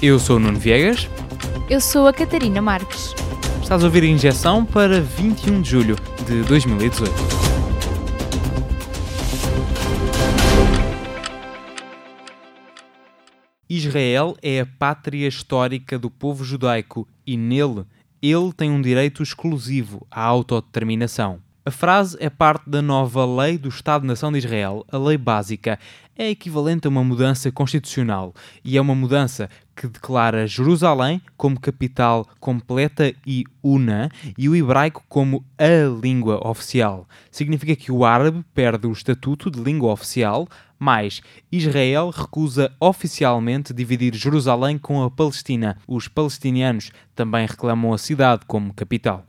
Eu sou o Nuno Viegas. Eu sou a Catarina Marques. Estás a ouvir a injeção para 21 de julho de 2018. Israel é a pátria histórica do povo judaico e nele ele tem um direito exclusivo à autodeterminação. A frase é parte da nova lei do Estado-nação de Israel, a lei básica. É equivalente a uma mudança constitucional e é uma mudança que declara Jerusalém como capital completa e una e o hebraico como a língua oficial. Significa que o árabe perde o estatuto de língua oficial, mas Israel recusa oficialmente dividir Jerusalém com a Palestina. Os palestinianos também reclamam a cidade como capital.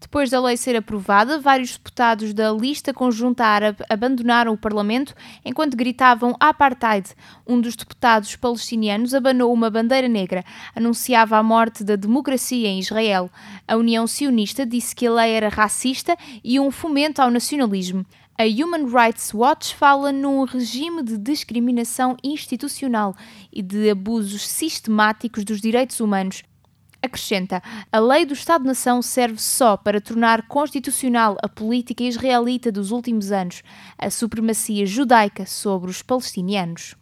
Depois da lei ser aprovada, vários deputados da lista conjunta árabe abandonaram o Parlamento enquanto gritavam apartheid. Um dos deputados palestinianos abanou uma bandeira negra, anunciava a morte da democracia em Israel. A União Sionista disse que a lei era racista e um fomento ao nacionalismo. A Human Rights Watch fala num regime de discriminação institucional e de abusos sistemáticos dos direitos humanos. Acrescenta: a lei do Estado-nação serve só para tornar constitucional a política israelita dos últimos anos, a supremacia judaica sobre os palestinianos.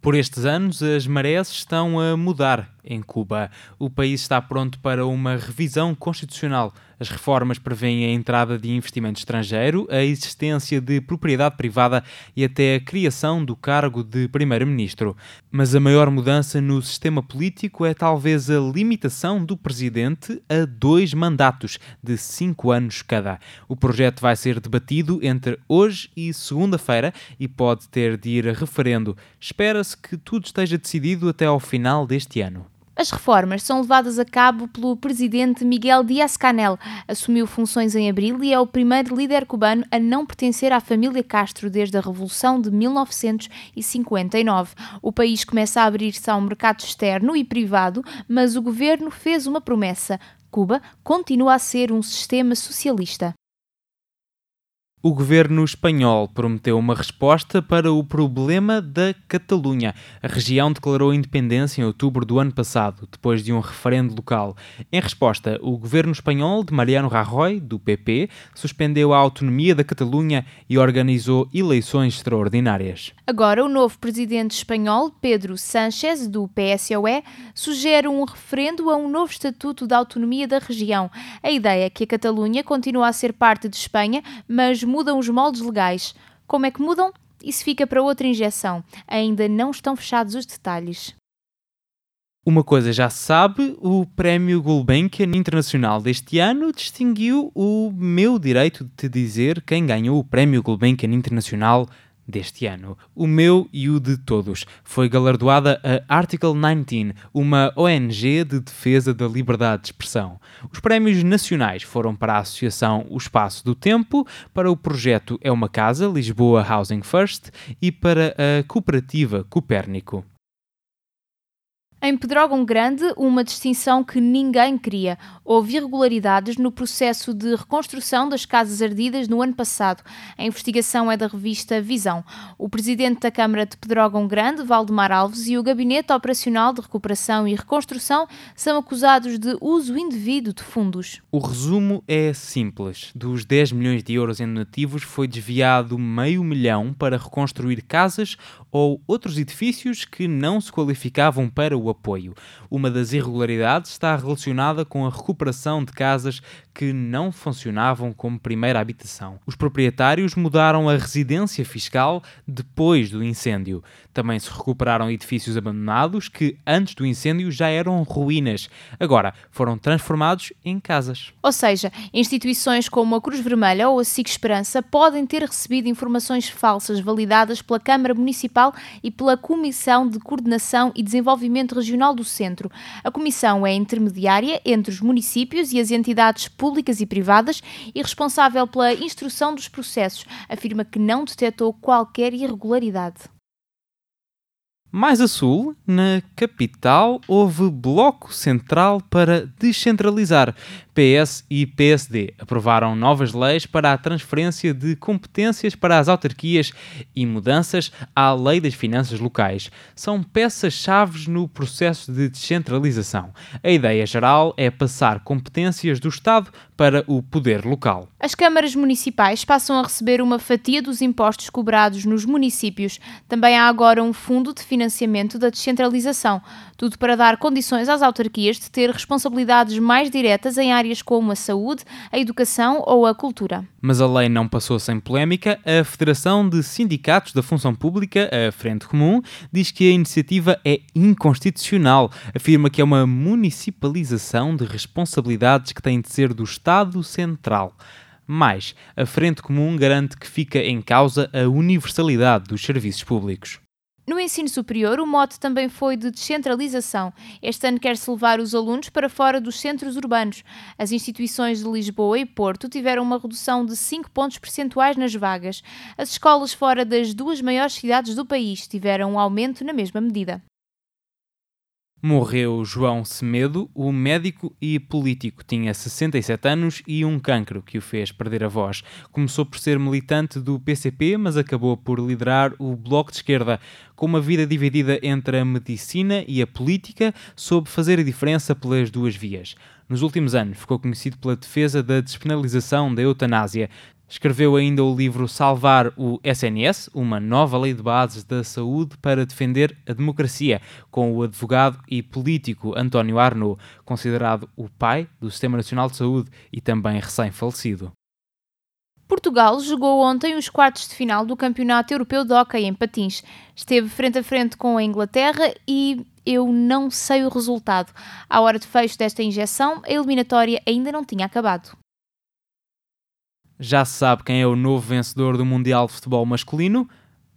Por estes anos, as marés estão a mudar em Cuba. O país está pronto para uma revisão constitucional. As reformas prevêem a entrada de investimento estrangeiro, a existência de propriedade privada e até a criação do cargo de primeiro-ministro. Mas a maior mudança no sistema político é talvez a limitação do presidente a dois mandatos de cinco anos cada. O projeto vai ser debatido entre hoje e segunda-feira e pode ter de ir a referendo. Espera-se que tudo esteja decidido até ao final deste ano. As reformas são levadas a cabo pelo presidente Miguel Díaz-Canel. Assumiu funções em abril e é o primeiro líder cubano a não pertencer à família Castro desde a Revolução de 1959. O país começa a abrir-se ao mercado externo e privado, mas o governo fez uma promessa: Cuba continua a ser um sistema socialista. O governo espanhol prometeu uma resposta para o problema da Catalunha. A região declarou independência em outubro do ano passado, depois de um referendo local. Em resposta, o governo espanhol de Mariano Rajoy, do PP, suspendeu a autonomia da Catalunha e organizou eleições extraordinárias. Agora, o novo presidente espanhol, Pedro Sánchez, do PSOE, sugere um referendo a um novo estatuto da autonomia da região. A ideia é que a Catalunha continue a ser parte de Espanha, mas mudam os moldes legais. Como é que mudam? Isso fica para outra injeção. Ainda não estão fechados os detalhes. Uma coisa já se sabe, o Prémio Gulbenkian Internacional deste ano distinguiu o meu direito de te dizer quem ganhou o Prémio Gulbenkian Internacional deste ano. O meu e o de todos. Foi galardoada a Article 19, uma ONG de defesa da liberdade de expressão. Os prémios nacionais foram para a Associação O Espaço do Tempo, para o projeto É uma Casa, Lisboa Housing First e para a cooperativa Copérnico. Em Pedrógão Grande, uma distinção que ninguém queria. Houve irregularidades no processo de reconstrução das casas ardidas no ano passado. A investigação é da revista Visão. O presidente da Câmara de Pedrógão Grande, Valdemar Alves, e o Gabinete Operacional de Recuperação e Reconstrução são acusados de uso indevido de fundos. O resumo é simples. Dos 10 milhões de euros em donativos foi desviado meio milhão para reconstruir casas ou outros edifícios que não se qualificavam para o apoio. Uma das irregularidades está relacionada com a recuperação de casas que não funcionavam como primeira habitação. Os proprietários mudaram a residência fiscal depois do incêndio. Também se recuperaram edifícios abandonados que, antes do incêndio, já eram ruínas. Agora foram transformados em casas. Ou seja, instituições como a Cruz Vermelha ou a SIC Esperança podem ter recebido informações falsas validadas pela Câmara Municipal e pela Comissão de Coordenação e Desenvolvimento Regional do Centro. A comissão é intermediária entre os municípios e as entidades públicas públicas e privadas e responsável pela instrução dos processos, afirma que não detectou qualquer irregularidade. Mais a sul, na capital, houve bloco central para descentralizar. PS e PSD aprovaram novas leis para a transferência de competências para as autarquias e mudanças à Lei das Finanças Locais. São peças-chave no processo de descentralização. A ideia geral é passar competências do Estado para o poder local. As câmaras municipais passam a receber uma fatia dos impostos cobrados nos municípios. Também há agora um fundo de financiamento da descentralização, tudo para dar condições às autarquias de ter responsabilidades mais diretas em áreas como a saúde, a educação ou a cultura. Mas a lei não passou sem polémica. A Federação de Sindicatos da Função Pública, a Frente Comum, diz que a iniciativa é inconstitucional. Afirma que é uma municipalização de responsabilidades que têm de ser do Estado Central. Mais, a Frente Comum garante que fica em causa a universalidade dos serviços públicos. No ensino superior, o mote também foi de descentralização. Este ano quer-se levar os alunos para fora dos centros urbanos. As instituições de Lisboa e Porto tiveram uma redução de 5 pontos percentuais nas vagas. As escolas fora das duas maiores cidades do país tiveram um aumento na mesma medida. Morreu João Semedo, o médico e político. Tinha 67 anos e um cancro que o fez perder a voz. Começou por ser militante do PCP, mas acabou por liderar o Bloco de Esquerda. Com uma vida dividida entre a medicina e a política, soube fazer a diferença pelas duas vias. Nos últimos anos, ficou conhecido pela defesa da despenalização da eutanásia. Escreveu ainda o livro Salvar o SNS, uma nova lei de bases da saúde para defender a democracia, com o advogado e político António Arnaud, considerado o pai do Sistema Nacional de Saúde e também recém-falecido. Portugal jogou ontem os quartos de final do Campeonato Europeu de Hockey em Patins. Esteve frente a frente com a Inglaterra e eu não sei o resultado. À hora de fecho desta injeção, a eliminatória ainda não tinha acabado. Já se sabe quem é o novo vencedor do Mundial de Futebol Masculino?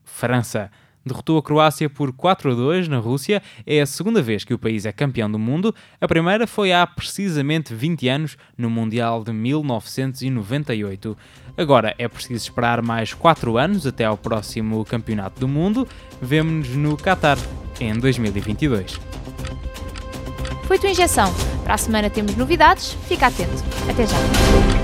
França. Derrotou a Croácia por 4 a 2 na Rússia. É a segunda vez que o país é campeão do mundo. A primeira foi há precisamente 20 anos, no Mundial de 1998. Agora é preciso esperar mais 4 anos até ao próximo Campeonato do Mundo. Vemo-nos no Qatar em 2022. Foi tua injeção. Para a semana temos novidades. Fica atento. Até já.